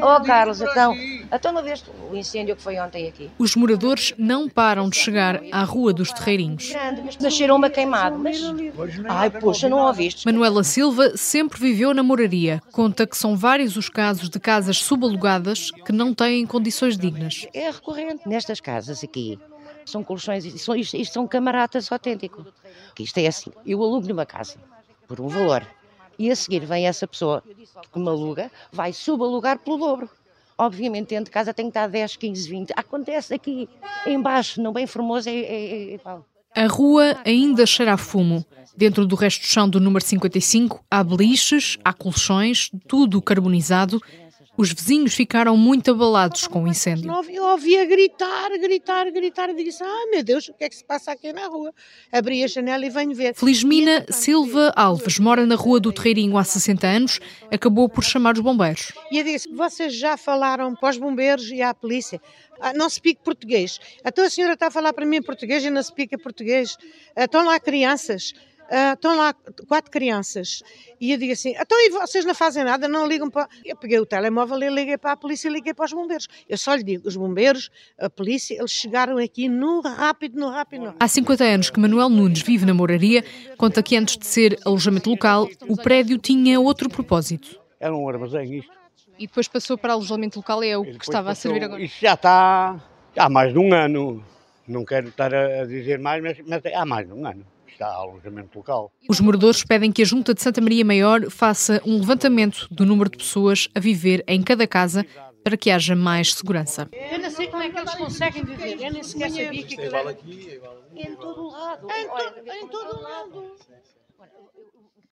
Oh, Carlos, então, então não veste o incêndio que foi ontem aqui? Os moradores não param de chegar à Rua dos Terreirinhos. Mas nasceram uma queimado. Mas... Ai, poxa, não ouviste? Manuela Silva sempre viveu na moraria. Conta que são vários os casos de casas subalugadas que não têm condições dignas. É recorrente nestas casas aqui. São colchões, isto são, isto, isto são camaratas autênticos. Isto é assim, eu alugo numa casa por um valor e a seguir vem essa pessoa que me aluga, vai subalugar pelo dobro. Obviamente, dentro de casa tem que estar 10, 15, 20. Acontece aqui embaixo, no bem formoso, é, é, é. A rua ainda cheira a fumo. Dentro do resto do chão do número 55 há beliches, há colchões, tudo carbonizado os vizinhos ficaram muito abalados com o incêndio. Eu ouvia gritar, gritar, gritar e disse: Ah, meu Deus, o que é que se passa aqui na rua? Abri a janela e venho ver. Felizmina Silva Alves mora na Rua do Terreirinho há 60 anos, acabou por chamar os bombeiros. E eu disse: Vocês já falaram para os bombeiros e à polícia? Ah, não se pique português. Então a senhora está a falar para mim em português e não se pica português. Estão lá crianças. Uh, estão lá quatro crianças. E eu digo assim: então e vocês não fazem nada, não ligam para. Eu peguei o telemóvel e liguei para a polícia e liguei para os bombeiros. Eu só lhe digo: os bombeiros, a polícia, eles chegaram aqui no rápido, no rápido, no rápido. Há 50 anos que Manuel Nunes vive na Moraria, conta que antes de ser alojamento local, o prédio tinha outro propósito. Era um armazém isto. E depois passou para alojamento local, é o que estava passou, a servir agora? Isso já está há mais de um ano. Não quero estar a dizer mais, mas, mas há mais de um ano está alojamento local. Os moradores pedem que a Junta de Santa Maria Maior faça um levantamento do número de pessoas a viver em cada casa para que haja mais segurança. Eu não sei como é que eles conseguem viver, eu nem sequer sabia que aquilo era... Em todo lado. Em, to, em todo lado.